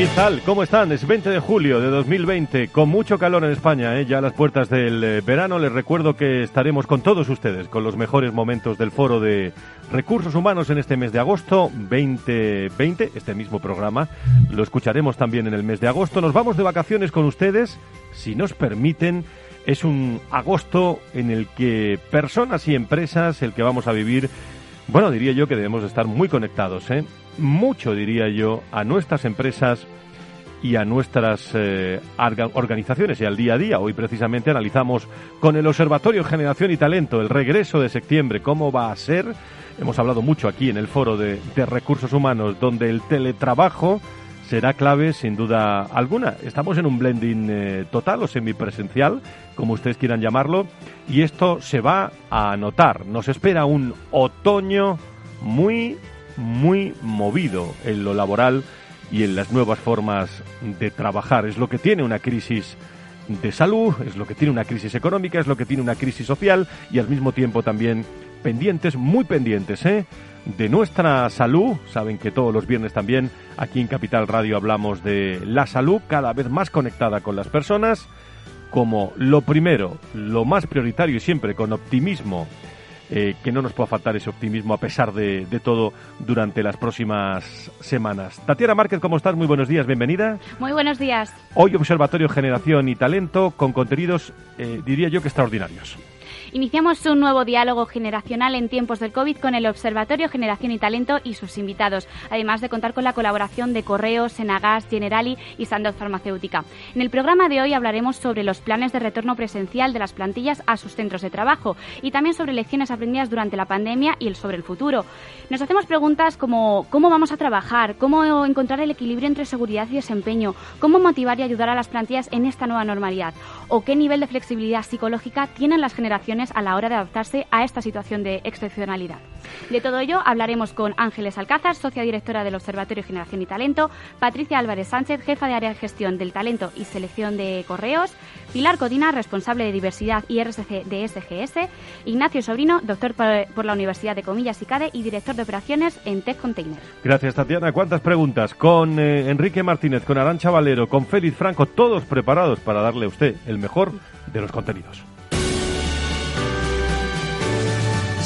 ¿Qué tal? ¿Cómo están? Es 20 de julio de 2020, con mucho calor en España, ¿eh? ya a las puertas del eh, verano. Les recuerdo que estaremos con todos ustedes, con los mejores momentos del foro de recursos humanos en este mes de agosto 2020, este mismo programa. Lo escucharemos también en el mes de agosto. Nos vamos de vacaciones con ustedes, si nos permiten. Es un agosto en el que personas y empresas, el que vamos a vivir, bueno, diría yo que debemos estar muy conectados, ¿eh? Mucho, diría yo, a nuestras empresas y a nuestras eh, organizaciones y al día a día. Hoy precisamente analizamos con el Observatorio Generación y Talento el regreso de septiembre, cómo va a ser. Hemos hablado mucho aquí en el foro de, recursos humanos, donde el teletrabajo será clave sin duda alguna. Estamos en un blending eh, total o semipresencial, como ustedes quieran llamarlo, y esto se va a notar. Nos espera un otoño muy muy movido en lo laboral y en las nuevas formas de trabajar. Es lo que tiene una crisis de salud, es lo que tiene una crisis económica, es lo que tiene una crisis social y al mismo tiempo también pendientes, muy pendientes, ¿eh? de nuestra salud. Saben que todos los viernes también aquí en Capital Radio hablamos de la salud cada vez más conectada con las personas como lo primero, lo más prioritario y siempre con optimismo eh, que no nos pueda faltar ese optimismo a pesar de, todo durante las próximas semanas. Tatiana Márquez, ¿cómo estás? Muy buenos días, bienvenida. Muy buenos días. Hoy Observatorio Generación y Talento con contenidos, eh, diría yo que extraordinarios. Iniciamos un nuevo diálogo generacional en tiempos del COVID con el Observatorio Generación y Talento y sus invitados, además de contar con la colaboración de Correos, Senagas, Generali y Sandoz Farmacéutica. En el programa de hoy hablaremos sobre los planes de retorno presencial de las plantillas a sus centros de trabajo y también sobre lecciones aprendidas durante la pandemia y el sobre el futuro. Nos hacemos preguntas como cómo vamos a trabajar, cómo encontrar el equilibrio entre seguridad y desempeño, cómo motivar y ayudar a las plantillas en esta nueva normalidad o qué nivel de flexibilidad psicológica tienen las generaciones a la hora de adaptarse a esta situación de excepcionalidad. De todo ello hablaremos con Ángeles Alcázar, socia directora del Observatorio Generación y Talento, Patricia Álvarez Sánchez, jefa de área de gestión del talento y selección de correos, Pilar Codina, responsable de diversidad y RSC de SGS, Ignacio Sobrino, doctor por la Universidad de Comillas y CADE y director de operaciones en Tech Container. Gracias, Tatiana. ¿Cuántas preguntas? Con eh, Enrique Martínez, con Arancha Valero, con Félix Franco, todos preparados para darle a usted el mejor de los contenidos.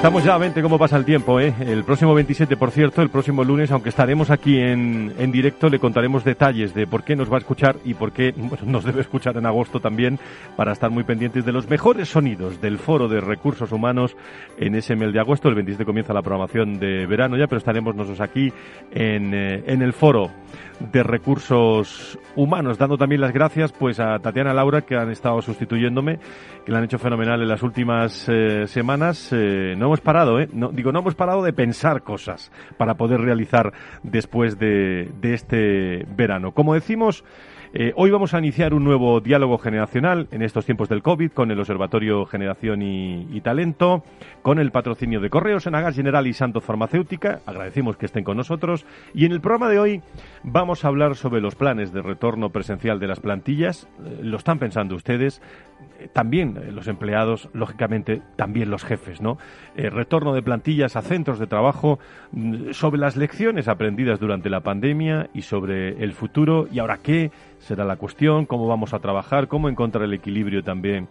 Estamos ya a 20, cómo pasa el tiempo, ¿eh? El próximo 27, por cierto, el próximo lunes, aunque estaremos aquí en, en directo, le contaremos detalles de por qué nos va a escuchar y por qué nos debe escuchar en agosto también, para estar muy pendientes de los mejores sonidos del Foro de Recursos Humanos en ese mes de agosto. El 27 comienza la programación de verano ya, pero estaremos nosotros aquí en, eh, en el Foro de Recursos Humanos, dando también las gracias pues a Tatiana Laura, que han estado sustituyéndome, que la han hecho fenomenal en las últimas eh, semanas. Eh, no hemos parado, ¿eh? No, digo, no hemos parado de pensar cosas para poder realizar después de, de este verano. Como decimos, Eh, hoy vamos a iniciar un nuevo diálogo generacional en estos tiempos del COVID con el Observatorio Generación y, Talento, con el patrocinio de Correos, Enagas General y Santos Farmacéutica. Agradecemos que estén con nosotros. Y en el programa de hoy vamos a hablar sobre los planes de retorno presencial de las plantillas. Eh, ¿Lo están pensando ustedes? Eh, también los empleados, lógicamente, también los jefes, ¿no? retorno de plantillas a centros de trabajo mm, sobre las lecciones aprendidas durante la pandemia y sobre el futuro. ¿Y ahora qué? Será la cuestión, cómo vamos a trabajar, cómo encontrar el equilibrio también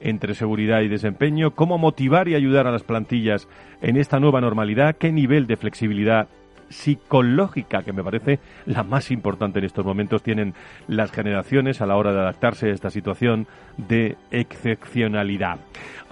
entre seguridad y desempeño, cómo motivar y ayudar a las plantillas en esta nueva normalidad, qué nivel de flexibilidad psicológica, que me parece la más importante en estos momentos, tienen las generaciones a la hora de adaptarse a esta situación de excepcionalidad.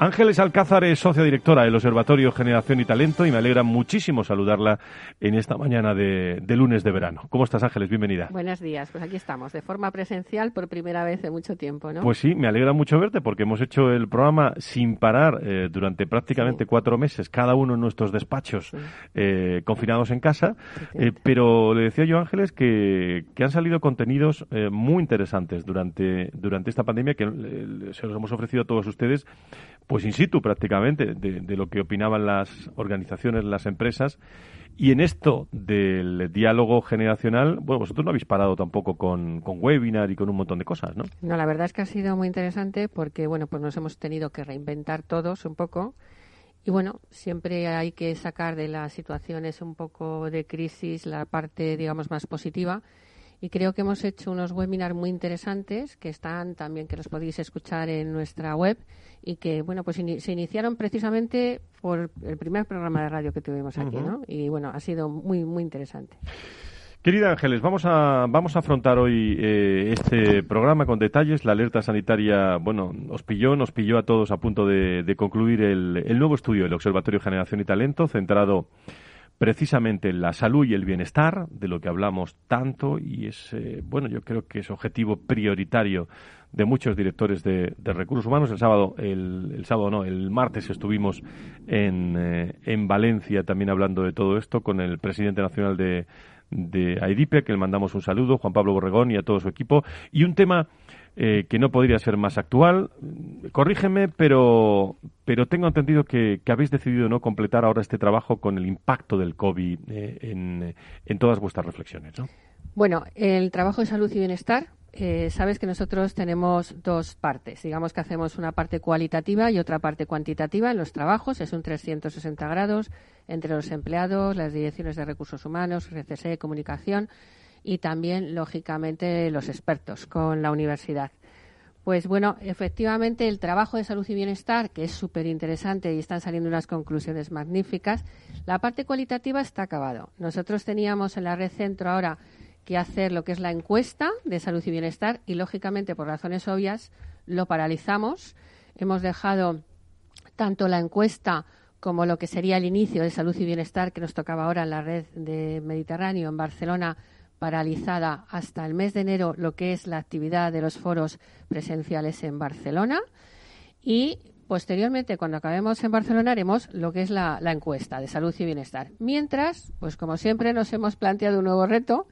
Ángeles Alcázar es socia directora del Observatorio Generación y Talento y me alegra muchísimo saludarla en esta mañana de, lunes de verano. ¿Cómo estás, Ángeles? Bienvenida. Buenos días, pues aquí estamos, de forma presencial por primera vez en mucho tiempo, ¿no? Pues sí, me alegra mucho verte porque hemos hecho el programa sin parar eh, durante prácticamente cuatro meses, cada uno en nuestros despachos, eh, confinados en casa, eh, pero le decía yo, Ángeles, que, que han salido contenidos muy interesantes durante, durante esta pandemia que se los hemos ofrecido a todos ustedes pues in situ prácticamente de, lo que opinaban las organizaciones, las empresas. Y en esto del diálogo generacional, bueno, vosotros no habéis parado tampoco con, con, webinar y con un montón de cosas, ¿no? No, la verdad es que ha sido muy interesante porque, bueno, pues nos hemos tenido que reinventar todos un poco. Y bueno, siempre hay que sacar de las situaciones un poco de crisis la parte, digamos, más positiva. Y creo que hemos hecho unos webinars muy interesantes que están también que los podéis escuchar en nuestra web y que bueno pues se iniciaron precisamente por el primer programa de radio que tuvimos aquí ¿no? y bueno ha sido muy muy interesante Querida Ángeles, vamos a, vamos a afrontar hoy eh, este programa con detalles. La alerta sanitaria, bueno, nos pilló, nos pilló a todos a punto de, concluir el, el, nuevo estudio del Observatorio Generación y Talento, centrado precisamente la salud y el bienestar, de lo que hablamos tanto, y es, eh, bueno, yo creo que es objetivo prioritario de muchos directores de, recursos humanos. El sábado, el, sábado no, el martes estuvimos en, eh, en Valencia también hablando de todo esto con el presidente nacional de, de AIDIPE, que le mandamos un saludo, Juan Pablo Borregón y a todo su equipo, y un tema eh, que no podría ser más actual. Corrígeme, pero, pero tengo entendido que, habéis decidido no completar ahora este trabajo con el impacto del COVID eh, en, en, todas vuestras reflexiones, ¿no? Bueno, el trabajo de salud y bienestar, eh, sabes que nosotros tenemos dos partes. Digamos que hacemos una parte cualitativa y otra parte cuantitativa en los trabajos. Es un 360 grados entre los empleados, las direcciones de recursos humanos, RCC, comunicación y también, lógicamente, los expertos con la universidad. Pues bueno, efectivamente el trabajo de salud y bienestar, que es súper interesante y están saliendo unas conclusiones magníficas, la parte cualitativa está acabado. Nosotros teníamos en la red centro ahora que hacer lo que es la encuesta de salud y bienestar y lógicamente por razones obvias lo paralizamos. Hemos dejado tanto la encuesta como lo que sería el inicio de salud y bienestar que nos tocaba ahora en la red de Mediterráneo en Barcelona paralizada hasta el mes de enero lo que es la actividad de los foros presenciales en Barcelona y posteriormente, cuando acabemos en Barcelona, haremos lo que es la, encuesta de salud y bienestar. Mientras, pues como siempre, nos hemos planteado un nuevo reto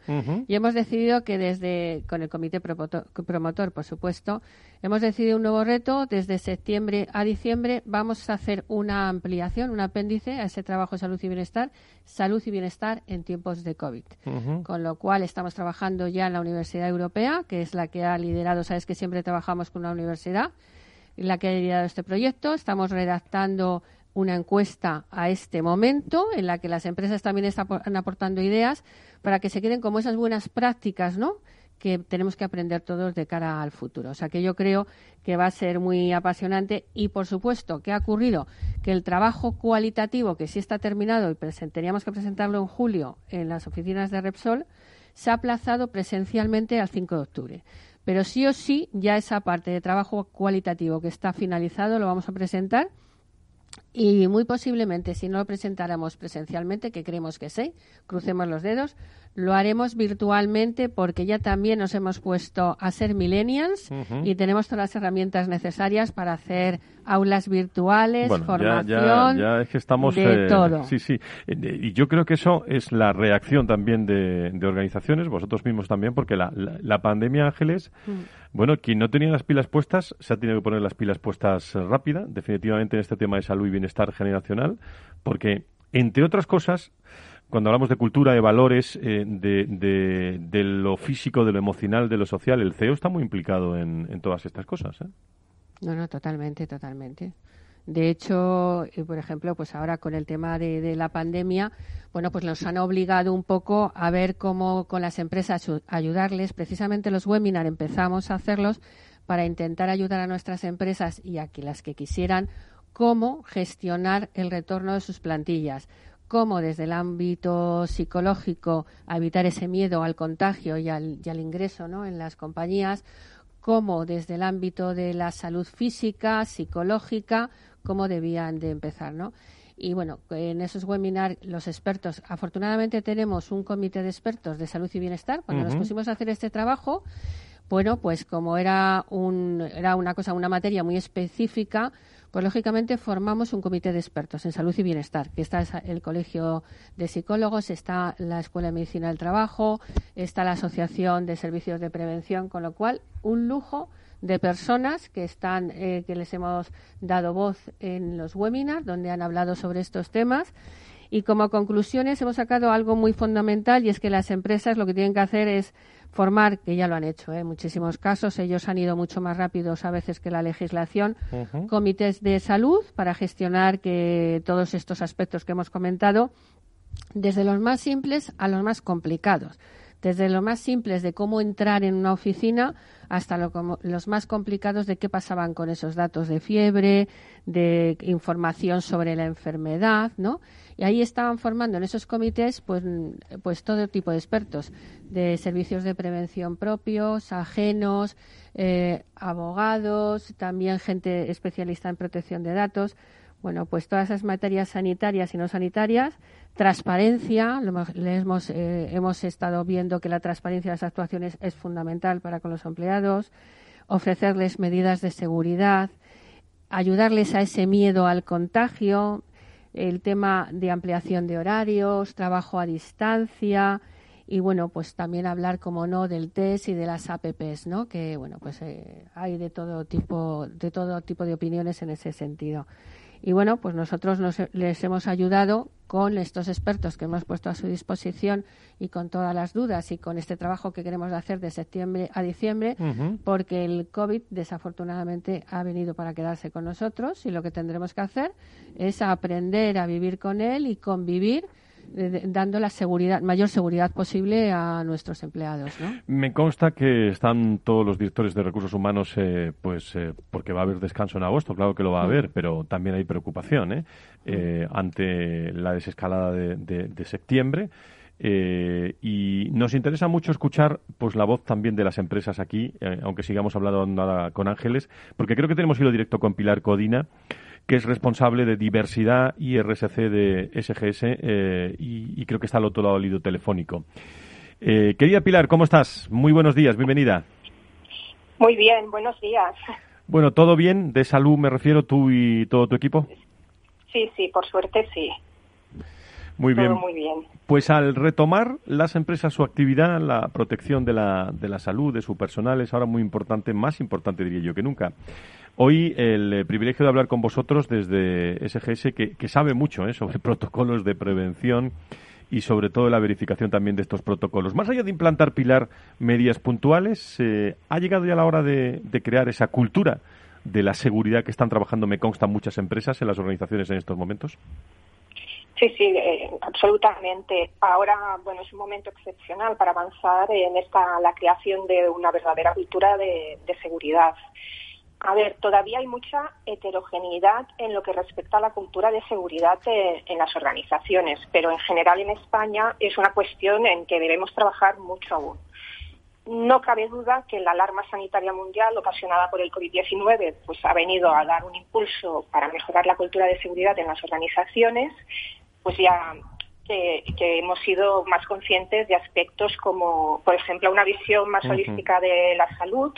y hemos decidido que desde, con el comité promotor, por supuesto, hemos decidido un nuevo reto. Desde septiembre a diciembre vamos a hacer una ampliación, un apéndice a ese trabajo de salud y bienestar, salud y bienestar en tiempos de COVID. Con lo cual estamos trabajando ya en la Universidad Europea, que es la que ha liderado, sabes que siempre trabajamos con una universidad la que ha liderado este proyecto. Estamos redactando una encuesta a este momento en la que las empresas también están aportando ideas para que se queden como esas buenas prácticas, ¿no? que tenemos que aprender todos de cara al futuro. O sea que yo creo que va a ser muy apasionante y, por supuesto, ¿qué ha ocurrido? Que el trabajo cualitativo, que sí está terminado y teníamos que presentarlo en julio en las oficinas de Repsol, se ha aplazado presencialmente al 5 de octubre. Pero sí o sí, ya esa parte de trabajo cualitativo que está finalizado lo vamos a presentar y muy posiblemente, si no lo presentáramos presencialmente, que creemos que sí, crucemos los dedos, lo haremos virtualmente porque ya también nos hemos puesto a ser millennials y tenemos todas las herramientas necesarias para hacer aulas virtuales, formación, ya, es que estamos, de eh, todo. Sí, sí. Eh, y yo creo que eso es la reacción también de, organizaciones, vosotros mismos también, porque la, la, pandemia, Ángeles, mm. Bueno, quien no tenía las pilas puestas se ha tenido que poner las pilas puestas rápida, definitivamente en este tema de salud y bienestar generacional, porque, entre otras cosas, cuando hablamos de cultura, de valores, eh, de, de, lo físico, de lo emocional, de lo social, el CEO está muy implicado en, en todas estas cosas. ¿eh? No, no, totalmente, totalmente. De hecho, eh, por ejemplo, pues ahora con el tema de, la pandemia, bueno, pues nos han obligado un poco a ver cómo con las empresas ayudarles. Precisamente los webinars empezamos a hacerlos para intentar ayudar a nuestras empresas y a las que quisieran cómo gestionar el retorno de sus plantillas, cómo desde el ámbito psicológico evitar ese miedo al contagio y al, y al ingreso ¿no? en las compañías, cómo desde el ámbito de la salud física, psicológica, cómo debían de empezar, ¿no? Y bueno, en esos webinars los expertos, afortunadamente tenemos un comité de expertos de salud y bienestar. Cuando nos pusimos a hacer este trabajo, bueno, pues como era, un, era una cosa, una materia muy específica, pues lógicamente formamos un comité de expertos en salud y bienestar, que está el Colegio de Psicólogos, está la Escuela de Medicina del Trabajo, está la Asociación de Servicios de Prevención, con lo cual un lujo de personas que están eh, que les hemos dado voz en los webinars donde han hablado sobre estos temas. Y como conclusiones hemos sacado algo muy fundamental y es que las empresas lo que tienen que hacer es formar, que ya lo han hecho ¿eh? en muchísimos casos, ellos han ido mucho más rápidos a veces que la legislación, comités de salud para gestionar que todos estos aspectos que hemos comentado, desde los más simples a los más complicados desde lo más simples de cómo entrar en una oficina hasta los más complicados de qué pasaban con esos datos de fiebre, de información sobre la enfermedad, ¿no? Y ahí estaban formando en esos comités pues, pues todo tipo de expertos, de servicios de prevención propios, ajenos, eh, abogados, también gente especialista en protección de datos. Bueno, pues todas esas materias sanitarias y no sanitarias Transparencia, hemos, eh, hemos estado viendo que la transparencia de las actuaciones es fundamental para con los empleados, ofrecerles medidas de seguridad, ayudarles a ese miedo al contagio, el tema de ampliación de horarios, trabajo a distancia y bueno, pues también hablar como no del test y de las APPs, ¿no? Que bueno, pues eh, hay de todo tipo de todo tipo de opiniones en ese sentido. Y bueno, pues nosotros les hemos ayudado con estos expertos que hemos puesto a su disposición y con todas las dudas y con este trabajo que queremos hacer de septiembre a diciembre, porque el COVID desafortunadamente ha venido para quedarse con nosotros y lo que tendremos que hacer es aprender a vivir con él y convivir dando la seguridad, mayor seguridad posible a nuestros empleados. Me consta que están todos los directores de recursos humanos, eh, pues eh, porque va a haber descanso en agosto, claro que lo va a haber, pero también hay preocupación ¿eh? eh ante la desescalada de, septiembre. y nos interesa mucho escuchar pues la voz también de las empresas aquí, aunque sigamos hablando con Ángeles, porque creo que tenemos hilo directo con Pilar Codina que es responsable de diversidad y RSC de SGS eh, y, creo que está al otro lado del hilo telefónico. Eh, querida Pilar, ¿cómo estás? Muy buenos días, bienvenida. Muy bien, buenos días. Bueno, ¿todo bien? ¿De salud me refiero tú y todo tu equipo? Sí, sí, por suerte sí. Muy bien. muy bien. Pues al retomar las empresas su actividad, la protección de la, de la salud de su personal es ahora muy importante, más importante diría yo que nunca. Hoy el eh, privilegio de hablar con vosotros desde SGS, que, sabe mucho eh, sobre protocolos de prevención y sobre todo la verificación también de estos protocolos. Más allá de implantar, Pilar, medidas puntuales, eh, ¿ha llegado ya la hora de, crear esa cultura de la seguridad que están trabajando, me consta, muchas empresas en las organizaciones en estos momentos? Sí, sí, absolutamente. Ahora, bueno, es un momento excepcional para avanzar en esta la creación de una verdadera cultura de seguridad. A ver, todavía hay mucha heterogeneidad en lo que respecta a la cultura de seguridad en las organizaciones, pero en general en España es una cuestión en que debemos trabajar mucho aún. no cabe duda que la alarma sanitaria mundial ocasionada por el COVID-19 pues, ha venido a dar un impulso para mejorar la cultura de seguridad en las organizaciones, pues ya que, hemos sido más conscientes de aspectos como, por ejemplo, una visión más holística de la salud,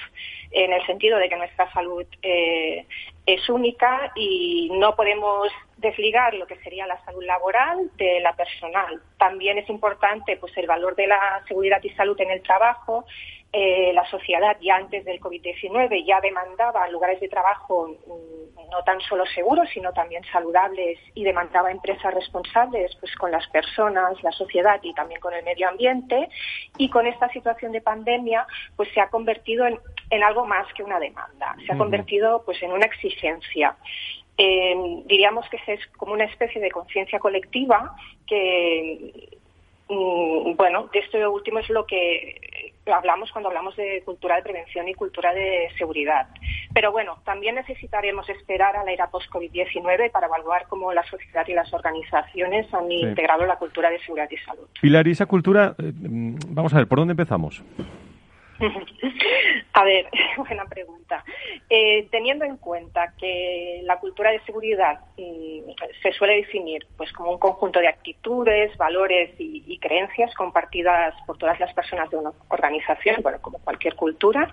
en el sentido de que nuestra salud eh, es única y no podemos desligar lo que sería la salud laboral de la personal. También es importante pues el valor de la seguridad y salud en el trabajo eh, la sociedad ya antes del COVID-19 ya demandaba lugares de trabajo mm, no tan solo seguros, sino también saludables y demandaba empresas responsables pues, con las personas, la sociedad y también con el medio ambiente. Y con esta situación de pandemia pues, se ha convertido en, en algo más que una demanda, se ha convertido pues, en una exigencia. Eh, diríamos que es como una especie de conciencia colectiva que Mm, bueno, de esto último es lo que hablamos cuando hablamos de cultura de prevención y cultura de seguridad. Pero bueno, también necesitaremos esperar a la era post-COVID-19 para evaluar cómo la sociedad y las organizaciones han integrado la cultura de seguridad y salud. Pilar, y esa cultura, eh, mm, vamos a ver, ¿por dónde empezamos? A ver, buena pregunta. Eh, teniendo en cuenta que la cultura de seguridad mm, se suele definir pues como un conjunto de actitudes, valores y, creencias compartidas por todas las personas de una organización, bueno, como cualquier cultura,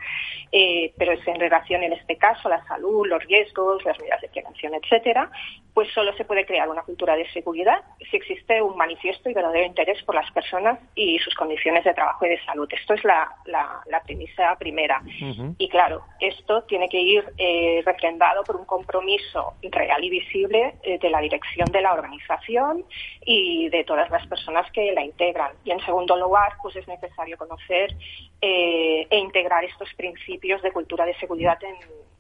eh, pero es en relación en este caso a la salud, los riesgos, las medidas de prevención, etcétera, pues solo se puede crear una cultura de seguridad si existe un manifiesto y verdadero interés por las personas y sus condiciones de trabajo y de salud. Esto es la, la premisa primera. Y claro, esto tiene que ir eh, refrendado por un compromiso real y visible eh, de la dirección de la organización y de todas las personas que la integran. Y en segundo lugar, pues es necesario conocer eh, e integrar estos principios de cultura de seguridad en,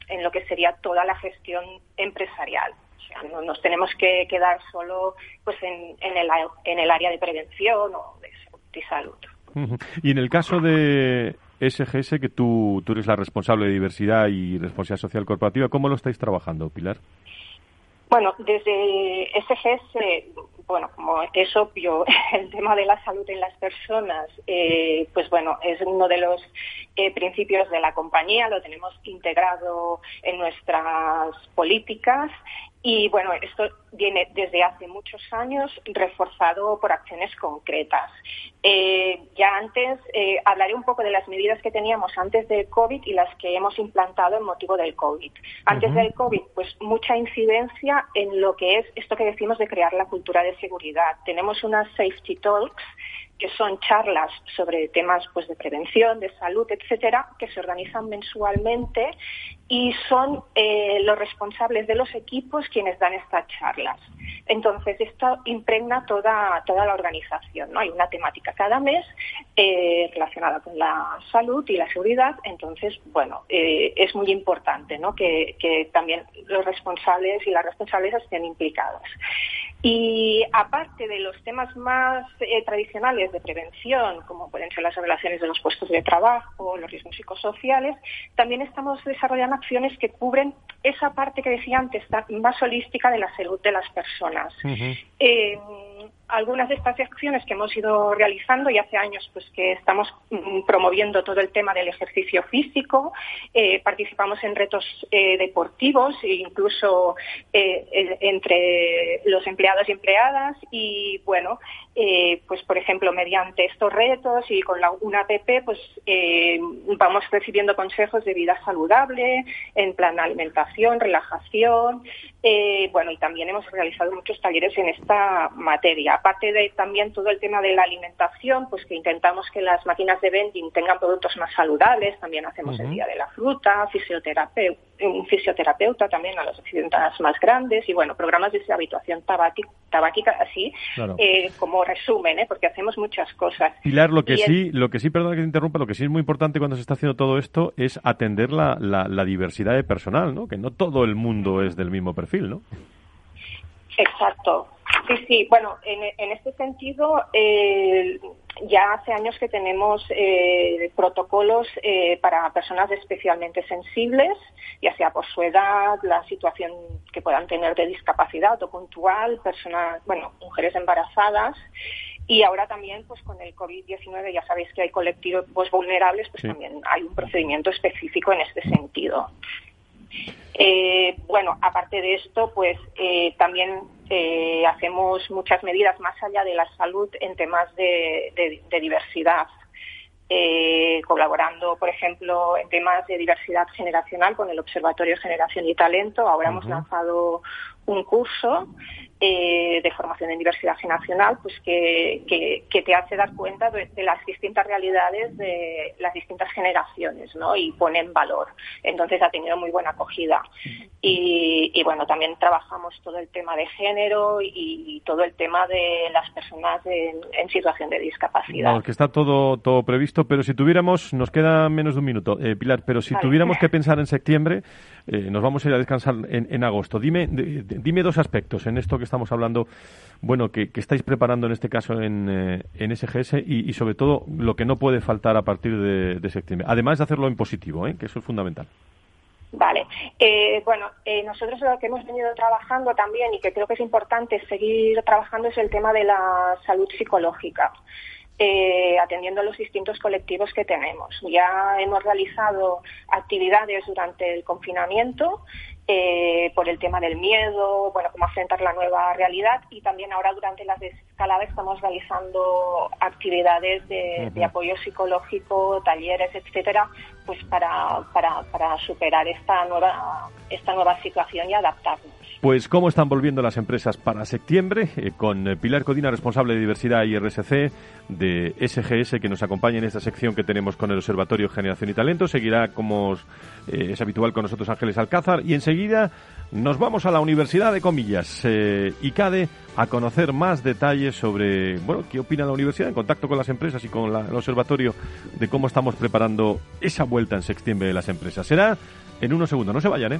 en lo que sería toda la gestión empresarial. O sea, no nos tenemos que quedar solo pues en, en, el, en el área de prevención o de salud. Y en el caso de SGS, que tú, tú eres la responsable de diversidad y responsabilidad social corporativa, ¿cómo lo estáis trabajando, Pilar? Bueno, desde SGS, bueno, como es obvio, el tema de la salud en las personas, eh, pues bueno, es uno de los eh, principios de la compañía, lo tenemos integrado en nuestras políticas y bueno, esto viene desde hace muchos años reforzado por acciones concretas. Eh, ya antes eh, hablaré un poco de las medidas que teníamos antes del COVID y las que hemos implantado en motivo del COVID. Antes del COVID, pues mucha incidencia en lo que es esto que decimos de crear la cultura de seguridad. Tenemos unas safety talks que son charlas sobre temas pues de prevención, de salud, etcétera, que se organizan mensualmente y son eh, los responsables de los equipos quienes dan estas charlas. Entonces, esto impregna toda, toda la organización. ¿no? Hay una temática cada mes eh, relacionada con la salud y la seguridad. Entonces, bueno, eh, es muy importante ¿no? que, también los responsables y las responsables estén implicados. Y aparte de los temas más tradicionales de prevención, como pueden ser las relaciones de los puestos de trabajo, los riesgos psicosociales, también estamos desarrollando acciones que cubren esa parte que decía antes, más holística de la salud de las personas. Algunas de estas acciones que hemos ido realizando y hace años pues que estamos mm, promoviendo todo el tema del ejercicio físico, eh, participamos en retos eh, deportivos e incluso eh, entre los empleados y empleadas y bueno, pues por ejemplo mediante estos retos y con la, una app pues vamos recibiendo consejos de vida saludable en plan alimentación, relajación, bueno y también hemos realizado muchos talleres en esta materia. Aparte de también todo el tema de la alimentación, pues que intentamos que las máquinas de vending tengan productos más saludables, también hacemos el Día de la Fruta, fisioterapeuta, un fisioterapeuta también a los accidentadas más grandes y bueno, programas de habituación tabáquica, así eh, como resumen, ¿eh? porque hacemos muchas cosas. Pilar, lo que sí, lo que sí, perdona que te interrumpa, lo que sí es muy importante cuando se está haciendo todo esto es atender la, la diversidad de personal, ¿no? Que no todo el mundo es del mismo perfil, ¿no? Exacto. Sí, sí. Bueno, en, este sentido, eh, ya hace años que tenemos eh, protocolos eh, para personas especialmente sensibles, ya sea por su edad, la situación que puedan tener de discapacidad o puntual, personas, bueno, mujeres embarazadas. Y ahora también, pues con el COVID-19, ya sabéis que hay colectivos vulnerables, pues también hay un procedimiento específico en este sentido. Eh, bueno, aparte de esto, pues eh, también eh, hacemos muchas medidas más allá de la salud en temas de, diversidad. colaborando, por ejemplo, en temas de diversidad generacional con el Observatorio Generación y Talento. Ahora hemos lanzado un curso eh, de formación en diversidad generacional, pues que, que, te hace dar cuenta de, las distintas realidades de las distintas generaciones, ¿no? Y pone en valor. Entonces ha tenido muy buena acogida. Y, bueno, también trabajamos todo el tema de género y, todo el tema de las personas en, situación de discapacidad. que está todo, todo previsto, pero si tuviéramos, nos queda menos de un minuto, eh, Pilar, pero si tuviéramos que pensar en septiembre, eh, nos vamos a ir a descansar en, agosto. Dime, dime dos aspectos en esto que estamos hablando, bueno, que, estáis preparando en este caso en, eh, en SGS y, sobre todo lo que no puede faltar a partir de, septiembre. Además de hacerlo en positivo, ¿eh? que eso es fundamental. Vale. bueno, nosotros lo que hemos venido trabajando también y que creo que es importante seguir trabajando es el tema de la salud psicológica. Eh, atendiendo a los distintos colectivos que tenemos. Ya hemos realizado actividades durante el confinamiento eh, por el tema del miedo, bueno, cómo afrontar la nueva realidad y también ahora durante las desescaladas estamos realizando actividades de, de, apoyo psicológico, talleres, etcétera, pues para, para, para superar esta nueva, esta nueva situación y adaptarnos. Pues cómo están volviendo las empresas para septiembre, eh, con eh, Pilar Codina, responsable de diversidad y RSC de SGS, que nos acompaña en esta sección que tenemos con el Observatorio Generación y Talento. Seguirá, como eh, es habitual, con nosotros Ángeles Alcázar. Y enseguida nos vamos a la Universidad de Comillas, ICADE, a conocer más detalles sobre, bueno, qué opina la universidad en contacto con las empresas y con el Observatorio de cómo estamos preparando esa vuelta en septiembre de las empresas. Será en unos segundos. No se vayan, ¿eh?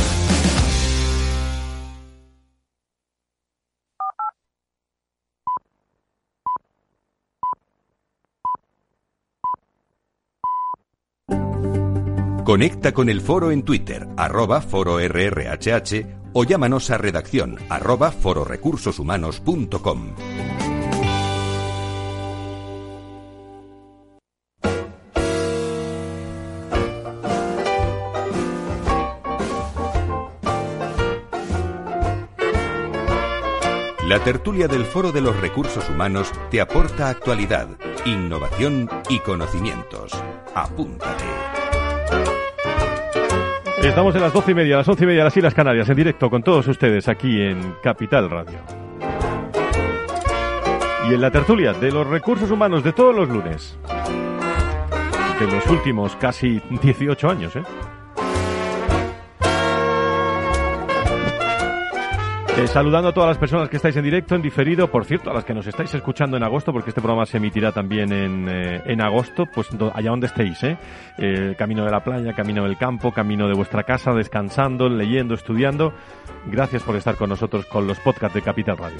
Conecta con el foro en Twitter, arroba foro RRHH o llámanos a redacción arroba fororecursoshumanos.com. La tertulia del Foro de los Recursos Humanos te aporta actualidad, innovación y conocimientos. Apúntate. Estamos en las doce y media, las once y media, las Islas Canarias, en directo con todos ustedes aquí en Capital Radio. Y en la tertulia de los recursos humanos de todos los lunes. De los últimos casi 18 años, ¿eh? Eh, saludando a todas las personas que estáis en directo, en diferido, por cierto, a las que nos estáis escuchando en agosto, porque este programa se emitirá también en, eh, en agosto, pues allá donde estéis, ¿eh? ¿eh? Camino de la playa, camino del campo, camino de vuestra casa, descansando, leyendo, estudiando. Gracias por estar con nosotros con los podcasts de Capital Radio.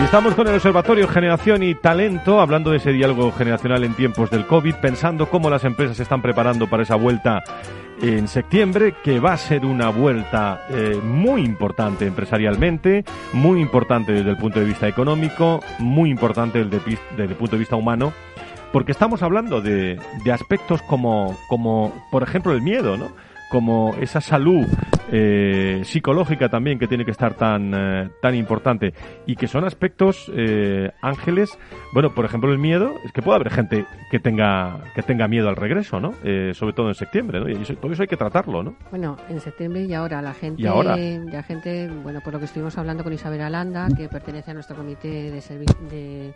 Y estamos con el Observatorio Generación y Talento, hablando de ese diálogo generacional en tiempos del COVID, pensando cómo las empresas se están preparando para esa vuelta en septiembre, que va a ser una vuelta eh, muy importante empresarialmente, muy importante desde el punto de vista económico, muy importante desde, el punto de vista humano, porque estamos hablando de, de aspectos como, como, por ejemplo, el miedo, ¿no? como esa salud eh, psicológica también que tiene que estar tan, eh, tan importante y que son aspectos eh, ángeles bueno por ejemplo el miedo es que puede haber gente que tenga que tenga miedo al regreso no sobre todo en septiembre ¿no? y todo eso hay que tratarlo no bueno en septiembre y ahora la gente ¿Y ahora? la gente bueno por lo que estuvimos hablando con Isabel Alanda que pertenece a nuestro comité de, de, de,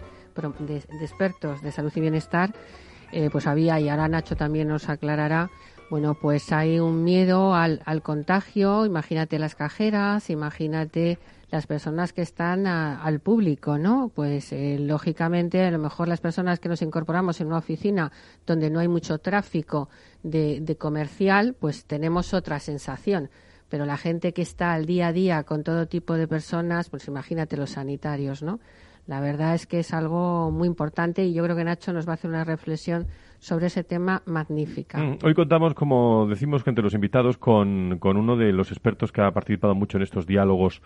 de expertos de salud y bienestar pues había y ahora Nacho también nos aclarará bueno, pues hay un miedo al, al contagio, imagínate las cajeras, imagínate las personas que están al público, ¿no? Pues eh, lógicamente a lo mejor las personas que nos incorporamos en una oficina donde no hay mucho tráfico de, de comercial, pues tenemos otra sensación. Pero la gente que está al día a día con todo tipo de personas, pues imagínate los sanitarios, ¿no? La verdad es que es algo muy importante y yo creo que Nacho nos va a hacer una reflexión sobre ese tema magnífica. Mm, hoy contamos, como decimos, entre los invitados con, con uno de los expertos que ha participado mucho en estos diálogos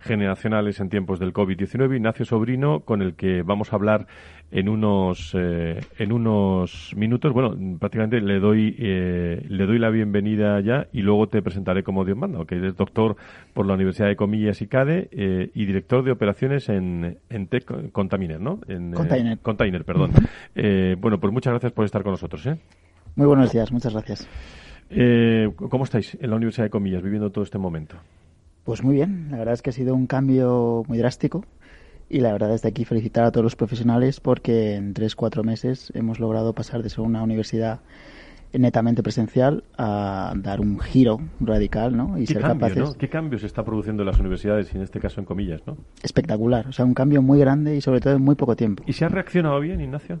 generacionales en tiempos del COVID-19, Ignacio Sobrino, con el que vamos a hablar en unos eh, en unos minutos. Bueno, prácticamente le doy eh, le doy la bienvenida ya y luego te presentaré como Dios manda, que es doctor por la Universidad de Comillas y CADE eh, y director de operaciones en, en Tech Container, ¿no? En, Container. Container, perdón. bueno, pues muchas gracias por estar con nosotros. Muy buenos días, muchas gracias. ¿Cómo estáis en la Universidad de Comillas viviendo todo este momento? Pues muy bien, la verdad es que ha sido un cambio muy drástico y la verdad desde aquí felicitar a todos los profesionales porque en tres, cuatro meses hemos logrado pasar de ser una universidad netamente presencial a dar un giro radical ¿no? y ser cambio, capaces. ¿Qué cambios se está produciendo en las universidades y en este caso en comillas? ¿no? Espectacular, o sea, un cambio muy grande y sobre todo en muy poco tiempo. ¿Y se ha reaccionado bien, Ignacio?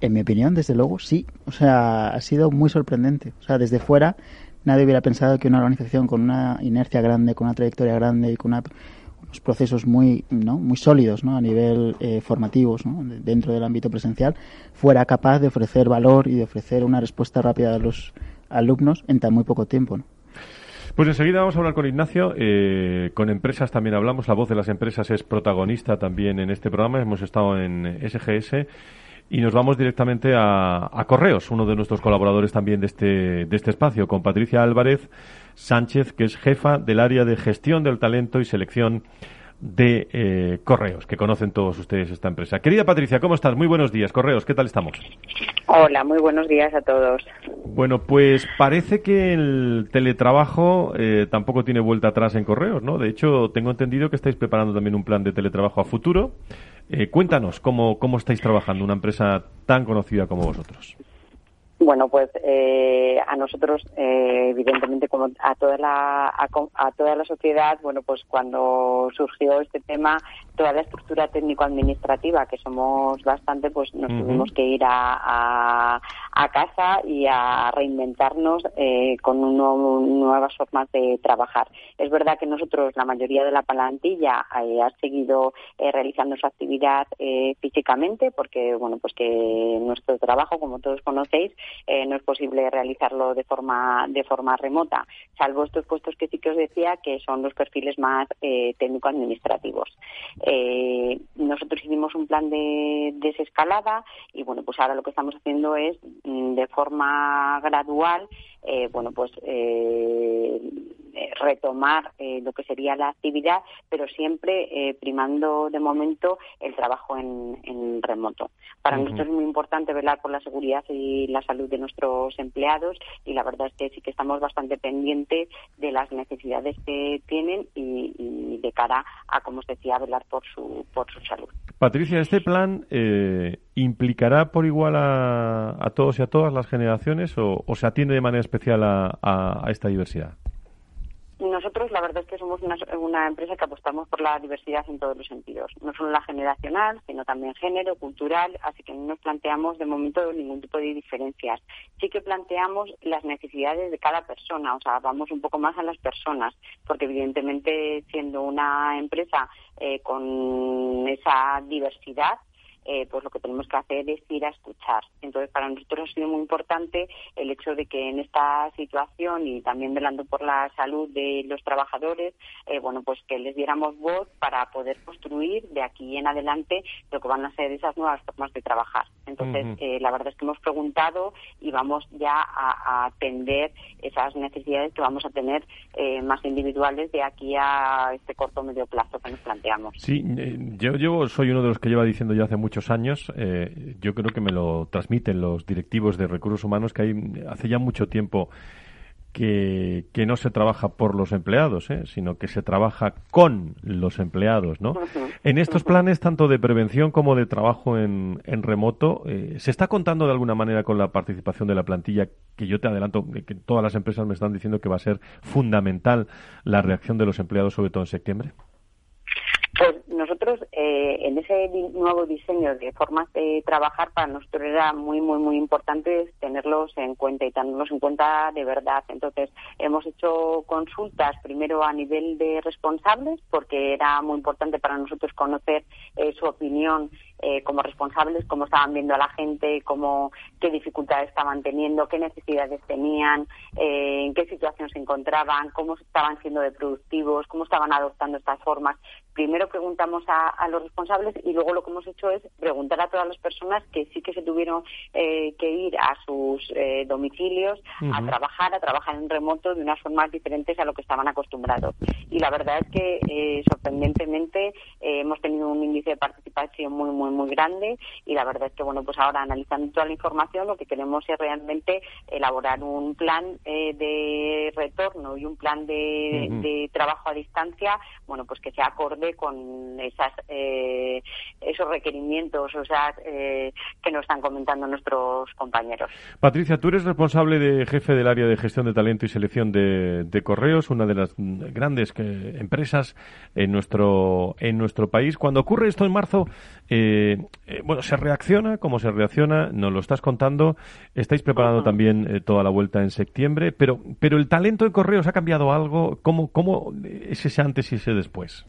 En mi opinión, desde luego, sí. O sea, ha sido muy sorprendente. O sea, desde fuera nadie hubiera pensado que una organización con una inercia grande, con una trayectoria grande y con unos procesos muy, ¿no? muy sólidos ¿no? a nivel eh, formativos dentro del ámbito presencial fuera capaz de ofrecer valor y de ofrecer una respuesta rápida a los alumnos en tan muy poco tiempo. ¿no? Pues enseguida vamos a hablar con Ignacio. Eh, con empresas también hablamos. La voz de las empresas es protagonista también en este programa. Hemos estado en SGS y nos vamos directamente a, a, Correos, uno de nuestros colaboradores también de este, de este espacio, con Patricia Álvarez Sánchez, que es jefa del área de gestión del talento y selección de eh, Correos, que conocen todos ustedes esta empresa. Querida Patricia, ¿cómo estás? Muy buenos días, Correos, ¿qué tal estamos? Hola, muy buenos días a todos. Bueno, pues parece que el teletrabajo eh, tampoco tiene vuelta atrás en Correos, ¿no? De hecho, tengo entendido que estáis preparando también un plan de teletrabajo a futuro. Eh, cuéntanos cómo, cómo estáis trabajando una empresa tan conocida como vosotros. Bueno, pues eh, a nosotros, eh, evidentemente, como a toda la a, toda la sociedad, bueno, pues cuando surgió este tema, toda la estructura técnico-administrativa, que somos bastante, pues nos tuvimos que ir a, a, casa y a reinventarnos eh, con nuevas formas de trabajar. Es verdad que nosotros, la mayoría de la plantilla, ha seguido realizando su actividad físicamente, porque, bueno, pues que nuestro trabajo, como todos conocéis, eh, no es posible realizarlo de forma de forma remota, salvo estos puestos que sí que os decía que son los perfiles más eh, técnico-administrativos. Eh, nosotros hicimos un plan de desescalada y bueno, pues ahora lo que estamos haciendo es mm, de forma gradual, bueno, pues retomar lo que sería la actividad, pero siempre primando de momento el trabajo en, remoto. Para nosotros es muy importante velar por la seguridad y la salud de nuestros empleados y la verdad es que sí que estamos bastante pendientes de las necesidades que tienen y, de cara a, como os decía, velar por su, por su salud. Patricia, ¿este plan eh, implicará por igual a, todos y a todas las generaciones o, se atiende de manera especial a esta diversidad? Nosotros la verdad es que somos una, empresa que apostamos por la diversidad en todos los sentidos, no solo la generacional, sino también género, cultural, así que no nos planteamos de momento ningún tipo de diferencias. Sí que planteamos las necesidades de cada persona, o sea, vamos un poco más a las personas, porque evidentemente siendo una empresa eh, con esa diversidad, eh, pues lo que tenemos que hacer es ir a escuchar. Entonces, para nosotros ha sido muy importante el hecho de que en esta situación y también velando por la salud de los trabajadores, eh, bueno, pues que les diéramos voz para poder construir de aquí en adelante lo que van a ser esas nuevas formas de trabajar. Entonces, eh, la verdad es que hemos preguntado y vamos ya a, atender esas necesidades que vamos a tener más individuales de aquí a este corto medio plazo que nos planteamos. Sí, yo, yo soy uno de los que lleva diciendo ya hace mucho muchos años, eh, yo creo que me lo transmiten los directivos de recursos humanos, que hay, hace ya mucho tiempo que, que no se trabaja por los empleados, ¿eh? sino que se trabaja con los empleados, ¿no? En estos planes, tanto de prevención como de trabajo en, en remoto, eh, ¿se está contando de alguna manera con la participación de la plantilla? Que yo te adelanto que todas las empresas me están diciendo que va a ser fundamental la reacción de los empleados, sobre todo en septiembre. Eh, en ese nuevo diseño de formas de trabajar para nosotros era muy muy muy importante tenerlos en cuenta y tenerlos en cuenta de verdad. Entonces hemos hecho consultas primero a nivel de responsables porque era muy importante para nosotros conocer eh, su opinión eh, como responsables, cómo estaban viendo a la gente, cómo, qué dificultades estaban teniendo, qué necesidades tenían, en qué situación se encontraban, cómo estaban siendo de productivos, cómo estaban adoptando estas formas. Primero preguntamos a, los responsables y luego lo que hemos hecho es preguntar a todas las personas que sí que se tuvieron eh, que ir a sus domicilios a trabajar, a trabajar en remoto de unas formas diferentes a lo que estaban acostumbrados. Y la verdad es que sorprendentemente hemos tenido un índice de participación muy, muy muy, grande y la verdad es que, bueno, pues ahora analizando toda la información lo que queremos es realmente elaborar un plan eh, de retorno y un plan de, trabajo a distancia, bueno, pues que sea acorde con esas eh, esos requerimientos, o sea, eh, que nos están comentando nuestros compañeros. Patricia, tú eres responsable de jefe del área de gestión de talento y selección de, de correos, una de las grandes empresas en nuestro en nuestro país. Cuando ocurre esto en marzo, eh, eh, bueno, se reacciona, como se reacciona, nos lo estás contando. Estáis preparando también eh, toda la vuelta en septiembre, pero, pero el talento de correos ha cambiado algo. ¿Cómo, cómo es ese antes y ese después?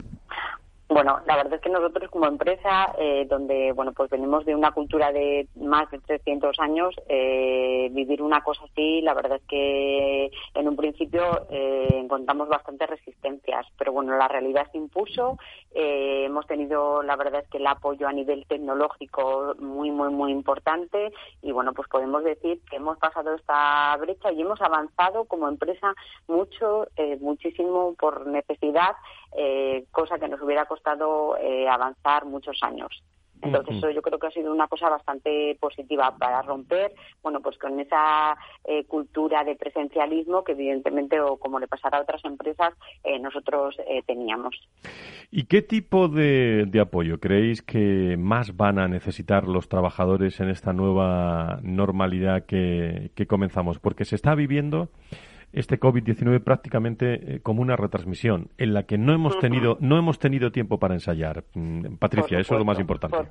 Bueno, la verdad es que nosotros como empresa, eh, donde bueno pues venimos de una cultura de más de 300 años, eh, vivir una cosa así, la verdad es que en un principio eh, encontramos bastantes resistencias, pero bueno, la realidad se impuso. Eh, hemos tenido, la verdad es que el apoyo a nivel tecnológico muy, muy, muy importante y bueno, pues podemos decir que hemos pasado esta brecha y hemos avanzado como empresa mucho, muchísimo por necesidad, cosa que nos hubiera costado eh, avanzar muchos años. Entonces, eso yo creo que ha sido una cosa bastante positiva para romper, bueno, pues con esa eh, cultura de presencialismo que evidentemente, o como le pasará a otras empresas, eh, nosotros eh, teníamos. ¿Y qué tipo de, apoyo creéis que más van a necesitar los trabajadores en esta nueva normalidad que, que comenzamos? Porque se está viviendo este COVID-19 prácticamente como una retransmisión en la que no hemos tenido no hemos tenido tiempo para ensayar. Mm, Patricia, eso es lo más importante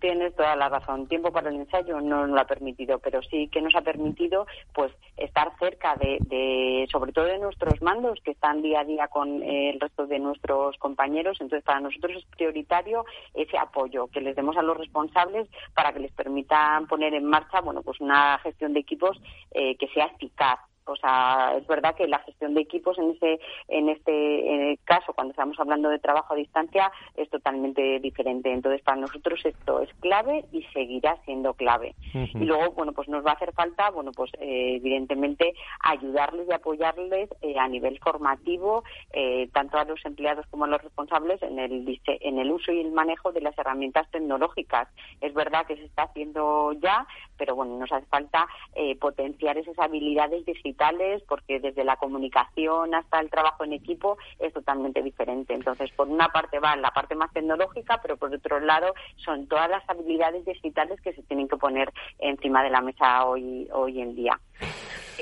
tienes toda la razón. Tiempo para el ensayo no nos lo ha permitido, pero sí que nos ha permitido pues estar cerca de, sobre todo de nuestros mandos que están día a día con eh, el resto de nuestros compañeros. Entonces, para nosotros es prioritario ese apoyo que les demos a los responsables para que les permitan poner en marcha, bueno, pues una gestión de equipos eh, que sea eficaz o sea, es verdad que la gestión de equipos en ese en este caso, cuando estamos hablando de trabajo a distancia, es totalmente diferente. Entonces, para nosotros esto es clave y seguirá siendo clave. Y luego, bueno, pues nos va a hacer falta, bueno, pues eh, evidentemente ayudarles y apoyarles eh, a nivel formativo, eh, tanto a los empleados como a los responsables en el en el uso y el manejo de las herramientas tecnológicas. Es verdad que se está haciendo ya, pero bueno, nos hace falta potenciar esas habilidades digitales porque desde la comunicación hasta el trabajo en equipo es totalmente diferente. Entonces, por una parte va la parte más tecnológica, pero por otro lado son todas las habilidades digitales que se tienen que poner encima de la mesa hoy, hoy en día.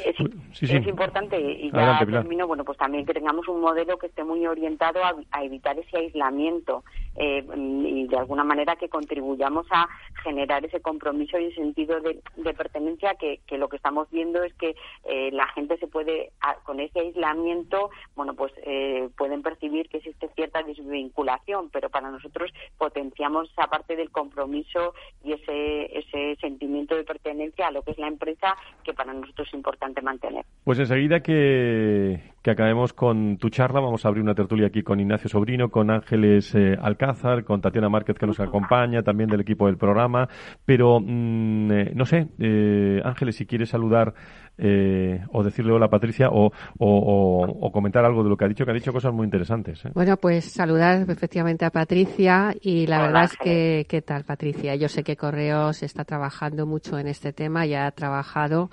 Es, importante y ya termino, bueno, pues también que tengamos un modelo que esté muy orientado a, evitar ese aislamiento eh, y de alguna manera que contribuyamos a generar ese compromiso y sentido de, pertenencia que, lo que estamos viendo es que eh, la gente se puede, con ese aislamiento, bueno, pues eh, pueden percibir que existe cierta desvinculación, pero para nosotros potenciamos esa parte del compromiso y ese, ese sentimiento de pertenencia a lo que es la empresa que para nosotros es importante mantener. Pues enseguida que, que, acabemos con tu charla, vamos a abrir una tertulia aquí con Ignacio Sobrino, con Ángeles eh, Alcázar, con Tatiana Márquez que nos acompaña, también del equipo del programa. Pero, mm, eh, no sé, eh, Ángeles, si quieres saludar o decirle hola Patricia o, o, comentar algo de lo que ha dicho, que ha dicho cosas muy interesantes. Bueno, pues saludar efectivamente a Patricia y la verdad es que, ¿qué tal Patricia? Yo sé que Correos está trabajando mucho en este tema, ya ha trabajado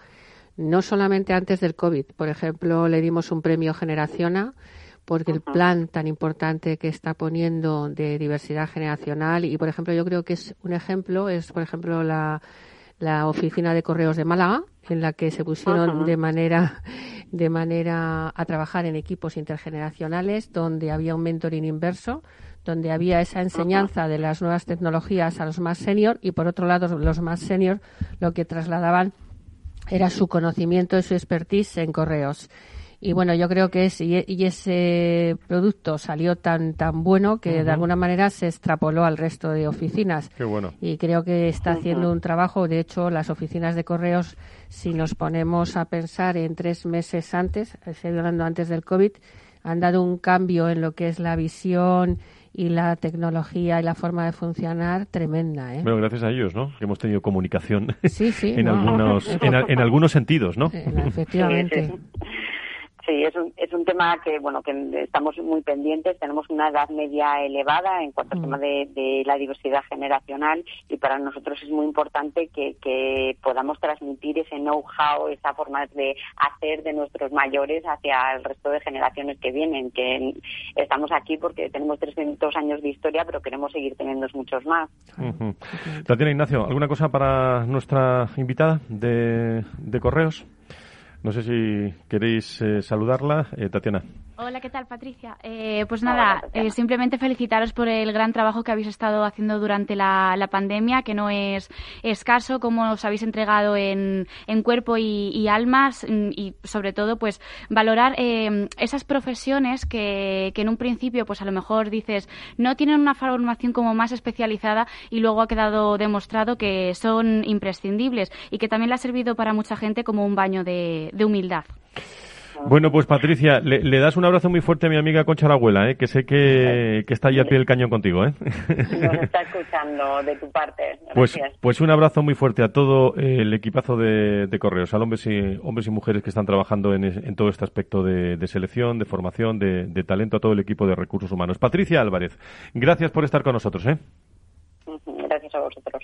no solamente antes del COVID. Por ejemplo, le dimos un premio Generaciona porque el plan tan importante que está poniendo de diversidad generacional y, por ejemplo, yo creo que es un ejemplo, es, por ejemplo, la, la oficina de correos de Málaga, en la que se pusieron de manera de manera a trabajar en equipos intergeneracionales, donde había un mentoring inverso, donde había esa enseñanza de las nuevas tecnologías a los más senior y por otro lado los más senior lo que trasladaban era su conocimiento y su expertise en correos. Y bueno, yo creo que es, y, ese producto salió tan tan bueno que de alguna manera se extrapoló al resto de oficinas. Qué bueno. Y creo que está haciendo un trabajo. De hecho, las oficinas de correos, si nos ponemos a pensar en tres meses antes, estoy hablando antes del COVID, han dado un cambio en lo que es la visión y la tecnología y la forma de funcionar tremenda. ¿eh? Bueno, gracias a ellos, ¿no? Que hemos tenido comunicación en, algunos, en, algunos sentidos, ¿no? Efectivamente. Sí, es un, es un tema que, bueno, que estamos muy pendientes. Tenemos una edad media elevada en cuanto al mm. tema de, la diversidad generacional y para nosotros es muy importante que, que podamos transmitir ese know-how, esa forma de hacer de nuestros mayores hacia el resto de generaciones que vienen. Que estamos aquí porque tenemos 300 años de historia, pero queremos seguir teniendo muchos más. Tatiana Ignacio, ¿alguna cosa para nuestra invitada de, de correos? No sé si queréis eh, saludarla, eh, Tatiana. Hola, ¿qué tal, Patricia? Eh, pues nada, eh, simplemente felicitaros por el gran trabajo que habéis estado haciendo durante la, pandemia, que no es escaso, como os habéis entregado en, cuerpo y, almas mm, y, sobre todo, pues valorar eh, esas profesiones que, que, en un principio, pues a lo mejor dices, no tienen una formación como más especializada y luego ha quedado demostrado que son imprescindibles y que también le ha servido para mucha gente como un baño de humildad. Bueno, pues Patricia, le, das un abrazo muy fuerte a mi amiga Concha la Abuela, ¿eh? que sé que, está ahí a pie del cañón contigo. ¿eh? Nos está escuchando de tu parte. Pues, pues un abrazo muy fuerte a todo el equipazo de, Correos, a hombres y, hombres y mujeres que están trabajando en, todo este aspecto de, selección, de formación, de, talento, a todo el equipo de recursos humanos. Patricia Álvarez, gracias por estar con nosotros. ¿eh? Gracias a vosotros.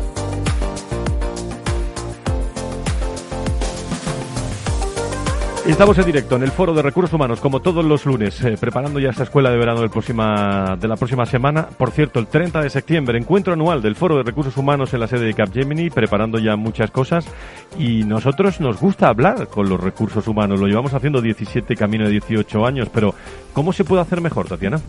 Estamos en directo en el Foro de Recursos Humanos, como todos los lunes, eh, preparando ya esta escuela de verano de la próxima semana. Por cierto, el 30 de septiembre, encuentro anual del Foro de Recursos Humanos en la sede de Capgemini, preparando ya muchas cosas. Y nosotros nos gusta hablar con los recursos humanos. Lo llevamos haciendo 17, camino de 18 años, pero ¿cómo se puede hacer mejor, Tatiana?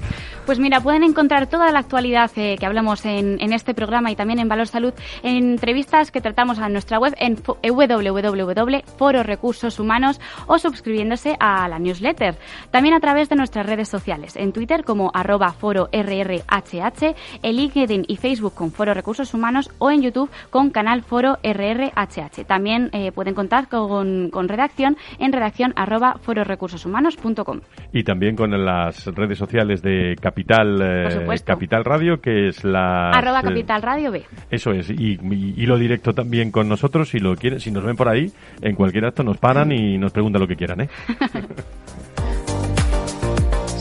Pues mira, pueden encontrar toda la actualidad eh, que hablamos en, en, este programa y también en Valor Salud en entrevistas que tratamos a nuestra web en www.fororecursoshumanos o suscribiéndose a la newsletter. También a través de nuestras redes sociales, en Twitter como arroba foro RRHH, en LinkedIn y Facebook con Foro Recursos Humanos o en YouTube con canal Foro RRHH. También eh, pueden contar con, con, redacción en redacción arroba fororecursoshumanos.com. Y también con las redes sociales de Capital, eh, Capital Radio, que es la... Arroba eh, Capital Radio B. Eso es, y, y, y, lo directo también con nosotros, si lo quieren, si nos ven por ahí, en cualquier acto nos paran y nos preguntan lo que quieran, ¿eh?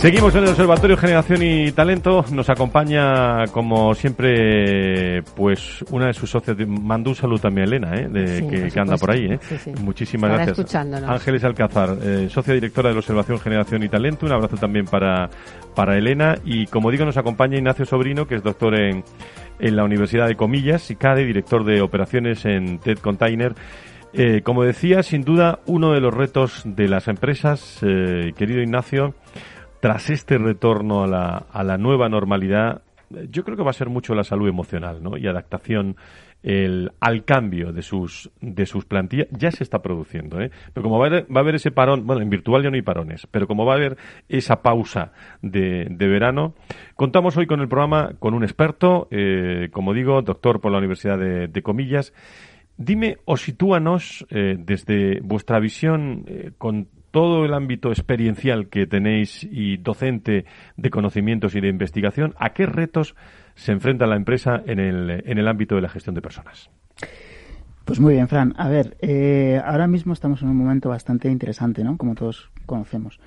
Seguimos en el Observatorio Generación y Talento. Nos acompaña, como siempre, pues una de sus socios. Mando un saludo también a Elena, ¿eh? de, que, anda por ahí. ¿eh? Muchísimas gracias. Ángeles Alcázar, eh, socia directora de la Observación Generación y Talento. Un abrazo también para, para Elena. Y como digo, nos acompaña Ignacio Sobrino, que es doctor en, en la Universidad de Comillas y CADE, director de operaciones en TED Container. Eh, como decía, sin duda, uno de los retos de las empresas, eh, querido Ignacio, tras este retorno a la, a la nueva normalidad, yo creo que va a ser mucho la salud emocional ¿no? y adaptación al cambio de sus, de sus plantillas. Ya se está produciendo, ¿eh? pero como va a, haber, va a haber ese parón, bueno, en virtual ya no hay parones, pero como va a haber esa pausa de, de verano, contamos hoy con el programa con un experto, eh, como digo, doctor por la Universidad de, de Comillas, Dime o sitúanos eh, desde vuestra visión eh, con todo el ámbito experiencial que tenéis y docente de conocimientos y de investigación, ¿a qué retos se enfrenta la empresa en el, en el ámbito de la gestión de personas? Pues muy bien, Fran. A ver, eh, ahora mismo estamos en un momento bastante interesante, ¿no? Como todos conocemos.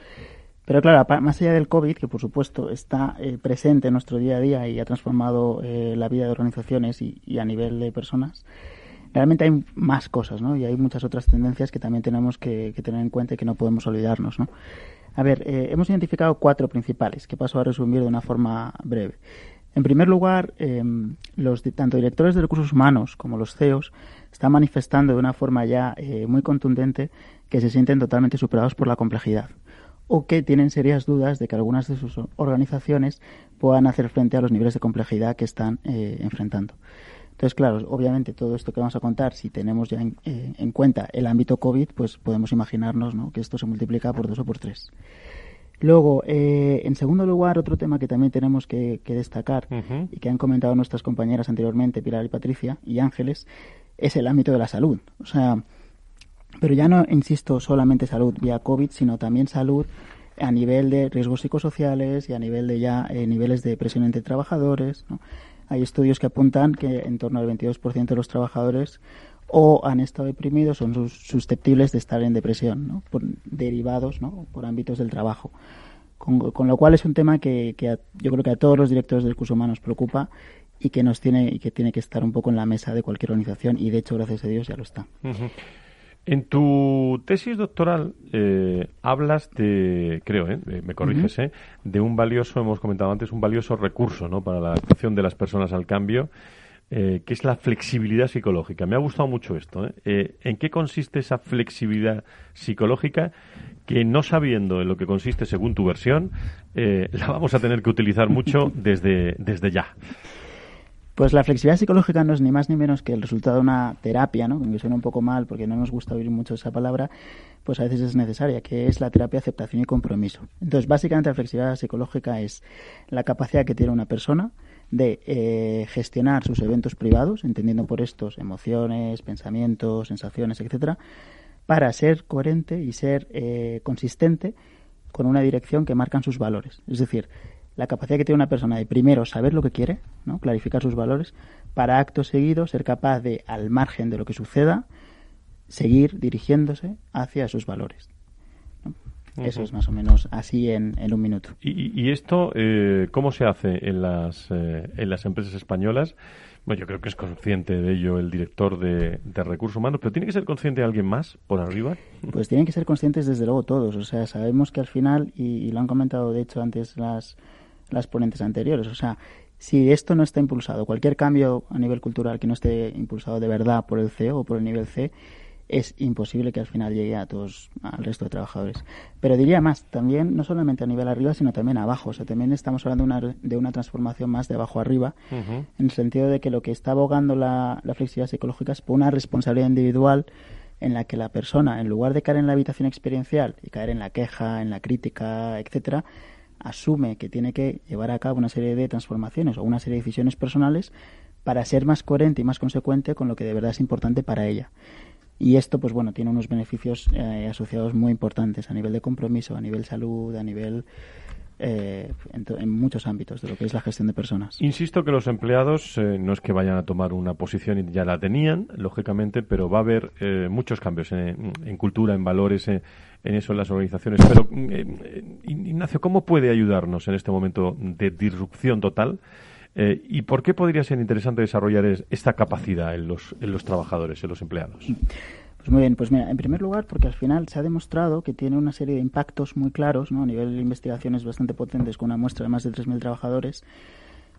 Pero claro, más allá del COVID, que por supuesto está eh, presente en nuestro día a día y ha transformado eh, la vida de organizaciones y, y a nivel de personas, realmente hay más cosas, ¿no? Y hay muchas otras tendencias que también tenemos que, tener en cuenta y que no podemos olvidarnos, ¿no? A ver, eh, hemos identificado cuatro principales que paso a resumir de una forma breve. En primer lugar, em, los tanto directores de recursos humanos como los CEOs están manifestando de una forma ya eh, muy contundente que se sienten totalmente superados por la complejidad o que tienen serias dudas de que algunas de sus organizaciones puedan hacer frente a los niveles de complejidad que están eh, enfrentando. Entonces, claro, obviamente todo esto que vamos a contar, si tenemos ya en, eh, cuenta el ámbito COVID, pues podemos imaginarnos ¿no? que esto se multiplica por dos o por tres. Luego, eh, en segundo lugar, otro tema que también tenemos que, destacar y que han comentado nuestras compañeras anteriormente, Pilar y Patricia y Ángeles, es el ámbito de la salud. O sea, pero ya no, insisto, solamente salud vía COVID, sino también salud a nivel de riesgos psicosociales y a nivel de ya eh, niveles de presión entre trabajadores, ¿no? Hay estudios que apuntan que en torno al 22% de los trabajadores o han estado deprimidos o son susceptibles de estar en depresión, ¿no? por derivados, ¿no? por ámbitos del trabajo. Con, lo cual es un tema que, yo creo que a todos los directores del curso humanos preocupa y que nos tiene y que tiene que estar un poco en la mesa de cualquier organización y de hecho gracias a Dios ya lo está. En tu tesis doctoral eh, hablas de, creo, eh, me corriges, eh, de un valioso, hemos comentado antes, un valioso recurso ¿no? para la adaptación de las personas al cambio, que es la flexibilidad psicológica. Me ha gustado mucho esto. ¿En qué consiste esa flexibilidad psicológica que no sabiendo en lo que consiste según tu versión, la vamos a tener que utilizar mucho desde, desde ya? Pues la flexibilidad psicológica no es ni más ni menos que el resultado de una terapia, ¿no? Que suena un poco mal porque no nos gusta oír mucho esa palabra, pues a veces es necesaria, que es la terapia aceptación y compromiso. Entonces, básicamente la flexibilidad psicológica es la capacidad que tiene una persona de eh, gestionar sus eventos privados, entendiendo por estos emociones, pensamientos, sensaciones, etcétera, para ser coherente y ser eh, consistente con una dirección que marcan sus valores. Es decir, la capacidad que tiene una persona de primero saber lo que quiere, ¿no? clarificar sus valores, para acto seguido ser capaz de, al margen de lo que suceda, seguir dirigiéndose hacia sus valores. Eso es más o menos así en, un minuto. ¿Y, esto eh, cómo se hace en las, eh, en las empresas españolas? Bueno, yo creo que es consciente de ello el director de, recursos humanos, pero ¿tiene que ser consciente de alguien más por arriba? Pues tienen que ser conscientes desde luego todos. O sea, sabemos que al final, y lo han comentado de hecho antes las, las ponentes anteriores. O sea, si esto no está impulsado, cualquier cambio a nivel cultural que no esté impulsado de verdad por el C o por el nivel C, es imposible que al final llegue a todos, al resto de trabajadores. Pero diría más, también no solamente a nivel arriba, sino también abajo. O sea, también estamos hablando de una, de una transformación más de abajo arriba, en el sentido de que lo que está abogando la, la flexibilidad psicológica es por una responsabilidad individual en la que la persona, en lugar de caer en la habitación experiencial y caer en la queja, en la crítica, etcétera, asume que tiene que llevar a cabo una serie de transformaciones o una serie de decisiones personales para ser más coherente y más consecuente con lo que de verdad es importante para ella. Y esto, pues bueno, tiene unos beneficios eh, asociados muy importantes a nivel de compromiso, a nivel salud, a nivel eh, en, muchos ámbitos de lo que es la gestión de personas. Insisto que los empleados eh, no es que vayan a tomar una posición y ya la tenían, lógicamente, pero va a haber eh, muchos cambios en, cultura, en valores, en eso en las organizaciones. Pero, Ignacio, ¿cómo puede ayudarnos en este momento de disrupción total? ¿Y por qué podría ser interesante desarrollar esta capacidad en los, en los trabajadores, en los empleados? Pues muy bien, pues mira, en primer lugar porque al final se ha demostrado que tiene una serie de impactos muy claros, ¿no? a nivel de investigaciones bastante potentes con una muestra de más de 3.000 trabajadores,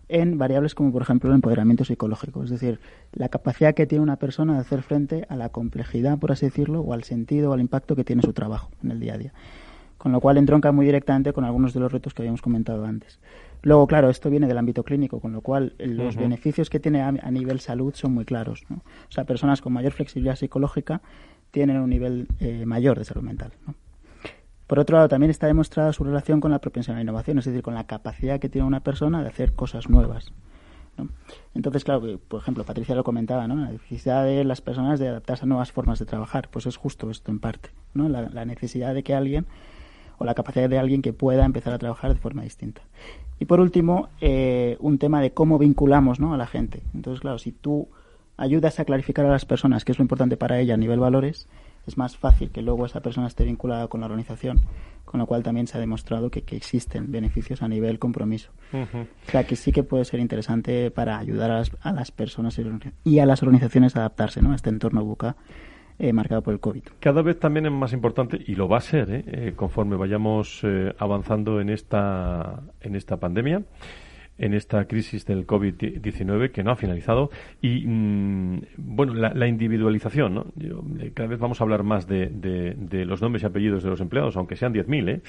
en variables como por ejemplo el empoderamiento psicológico, es decir, la capacidad que tiene una persona de hacer frente a la complejidad, por así decirlo, o al sentido o al impacto que tiene su trabajo en el día a día. Con lo cual entronca muy directamente con algunos de los retos que habíamos comentado antes. Luego, claro, esto viene del ámbito clínico, con lo cual eh, los beneficios que tiene a, nivel salud son muy claros. ¿no? O sea, personas con mayor flexibilidad psicológica tienen un nivel eh, mayor de salud mental. Por otro lado, también está demostrada su relación con la propensión a la innovación, es decir, con la capacidad que tiene una persona de hacer cosas nuevas. Entonces, claro, por ejemplo, Patricia lo comentaba, ¿no? La necesidad de las personas de adaptarse a nuevas formas de trabajar, pues es justo esto en parte, ¿no? la necesidad de que alguien o la capacidad de alguien que pueda empezar a trabajar de forma distinta. Y por último, eh, un tema de cómo vinculamos ¿no? a la gente. Entonces, claro, si tú ayudas a clarificar a las personas qué es lo importante para ella a nivel valores, es más fácil que luego esa persona esté vinculada con la organización, con lo cual también se ha demostrado que, existen beneficios a nivel compromiso. O sea, que sí que puede ser interesante para ayudar a las, a las personas y a las organizaciones a adaptarse ¿no? a este entorno buca eh, marcado por el COVID. Cada vez también es más importante, y lo va a ser ¿eh? Eh, conforme vayamos avanzando en esta, en esta pandemia, en esta crisis del COVID-19 que no ha finalizado y mm, bueno la, individualización ¿no? cada vez vamos a hablar más de, de, los nombres y apellidos de los empleados aunque sean 10.000 ¿eh?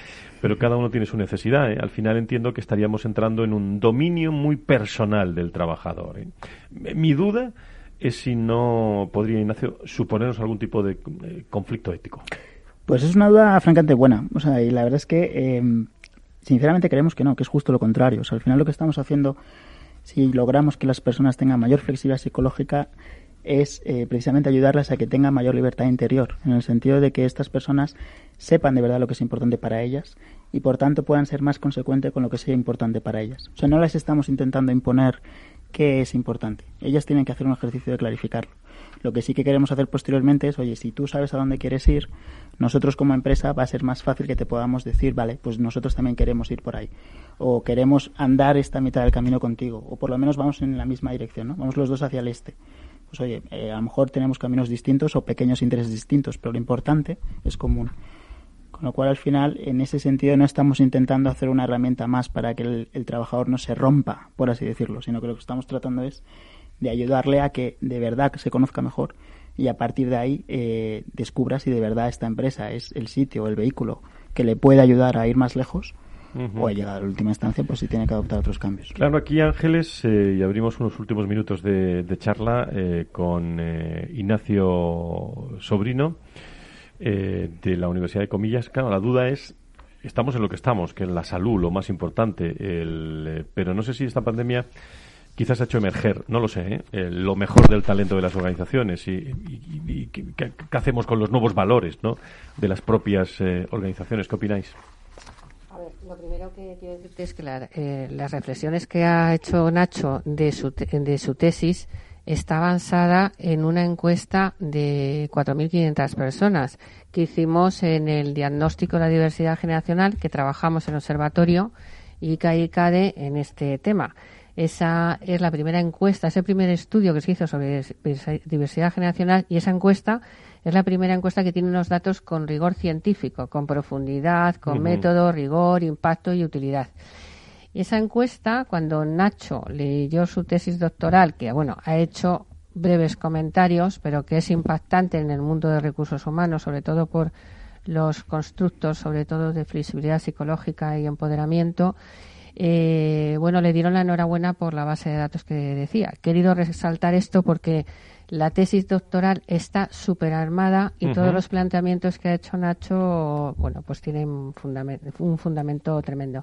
pero cada uno tiene su necesidad ¿eh? al final entiendo que estaríamos entrando en un dominio muy personal del trabajador mi duda es si no podría, Ignacio, suponernos algún tipo de eh, conflicto ético. Pues es una duda francamente buena. O sea, y la verdad es que em, sinceramente creemos que no, que es justo lo contrario. O sea, al final lo que estamos haciendo, si logramos que las personas tengan mayor flexibilidad psicológica, es eh, precisamente ayudarlas a que tengan mayor libertad interior, en el sentido de que estas personas sepan de verdad lo que es importante para ellas y por tanto puedan ser más consecuentes con lo que sea importante para ellas. O sea, no les estamos intentando imponer qué es importante. Ellas tienen que hacer un ejercicio de clarificarlo. Lo que sí que queremos hacer posteriormente es, oye, si tú sabes a dónde quieres ir, nosotros como empresa va a ser más fácil que te podamos decir, vale, pues nosotros también queremos ir por ahí. O queremos andar esta mitad del camino contigo. O por lo menos vamos en la misma dirección, ¿no? Vamos los dos hacia el este. Pues oye, eh, a lo mejor tenemos caminos distintos o pequeños intereses distintos, pero lo importante es común. Con lo cual, al final, en ese sentido, no estamos intentando hacer una herramienta más para que el, trabajador no se rompa, por así decirlo, sino que lo que estamos tratando es de ayudarle a que de verdad se conozca mejor y a partir de ahí eh, descubra si de verdad esta empresa es el sitio o el vehículo que le puede ayudar a ir más lejos o ha llegado a la última instancia, pues sí tiene que adoptar otros cambios. Claro, aquí Ángeles, eh, y abrimos unos últimos minutos de, charla eh, con eh, Ignacio Sobrino de la Universidad de Comillas. Claro, la duda es, estamos en lo que estamos, que es la salud, lo más importante, el, pero no sé si esta pandemia quizás ha hecho emerger, no lo sé, lo mejor del talento de las organizaciones y, qué, hacemos con los nuevos valores ¿no? de las propias organizaciones. ¿Qué opináis? Lo primero que quiero decirte es que eh, las reflexiones que ha hecho Nacho de su, de su tesis está avanzada en una encuesta de 4.500 personas que hicimos en el diagnóstico de la diversidad generacional que trabajamos en el observatorio ICA y CADE en este tema. Esa es la primera encuesta, ese primer estudio que se hizo sobre diversidad generacional y esa encuesta es la primera encuesta que tiene unos datos con rigor científico, con profundidad, con método, rigor, impacto y utilidad. Y esa encuesta, cuando Nacho leyó su tesis doctoral, que bueno, ha hecho breves comentarios, pero que es impactante en el mundo de recursos humanos, sobre todo por los constructos, sobre todo de flexibilidad psicológica y empoderamiento, eh, bueno, le dieron la enhorabuena por la base de datos que decía. He querido resaltar esto porque la tesis doctoral está súper armada y todos los planteamientos que ha hecho Nacho, bueno, pues tienen un fundamento, tremendo.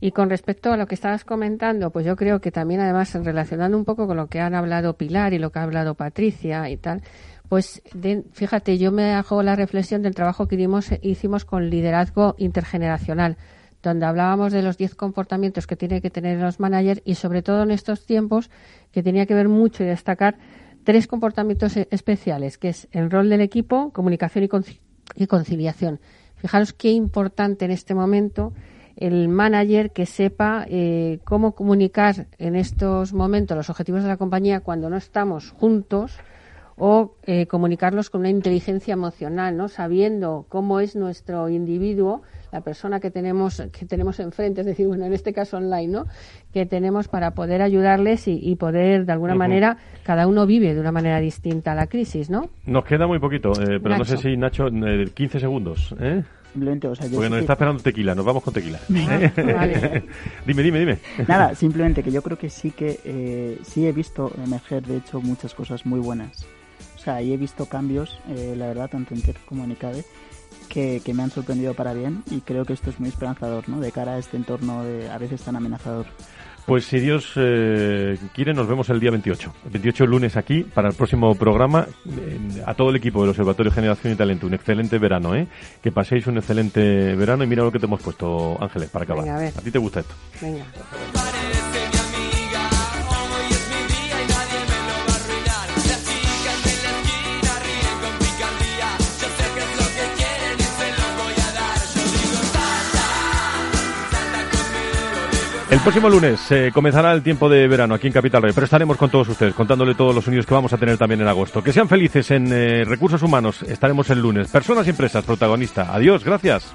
Y con respecto a lo que estabas comentando, pues yo creo que también, además, relacionando un poco con lo que han hablado Pilar y lo que ha hablado Patricia y tal, pues fíjate, yo me hago la reflexión del trabajo que hicimos con liderazgo intergeneracional, donde hablábamos de los 10 comportamientos que tiene que tener los managers y sobre todo en estos tiempos que tenía que ver mucho y destacar tres comportamientos e-, especiales, que es el rol del equipo, comunicación y, conciliación. Fijaros qué importante en este momento el manager que sepa eh, cómo comunicar en estos momentos los objetivos de la compañía cuando no estamos juntos o eh, comunicarlos con una inteligencia emocional, ¿no? sabiendo cómo es nuestro individuo la persona que tenemos que tenemos enfrente, es decir, bueno, en este caso online, ¿no? Que tenemos para poder ayudarles y, poder, de alguna manera, cada uno vive de una manera distinta la crisis, ¿no? Nos queda muy poquito, eh, pero no sé si, Nacho, 15 eh, segundos, ¿eh? Simplemente, o sea, yo Porque nos está esperando tequila, nos vamos con tequila. ¿eh? dime, dime, dime. Nada, simplemente que yo creo que sí que sí he visto emerger, de hecho, muchas cosas muy buenas. O sea, y he visto cambios, la verdad, tanto en TED como en ICADE, que, me han sorprendido para bien y creo que esto es muy esperanzador, ¿no? De cara a este entorno de, a veces tan amenazador. Pues si Dios eh, quiere, nos vemos el día 28. El 28 lunes aquí para el próximo programa. a todo el equipo del Observatorio Generación y Talento, un excelente verano, ¿eh? Que paséis un excelente verano y mira lo que te hemos puesto, Ángeles, para acabar. a, a, ti te gusta esto? Venga. El próximo lunes eh, comenzará el tiempo de verano aquí en Capital Rey, pero estaremos con todos ustedes contándole todos los unidos que vamos a tener también en agosto. Que sean felices en eh, recursos humanos, estaremos el lunes. Personas y empresas, protagonista. Adiós, gracias.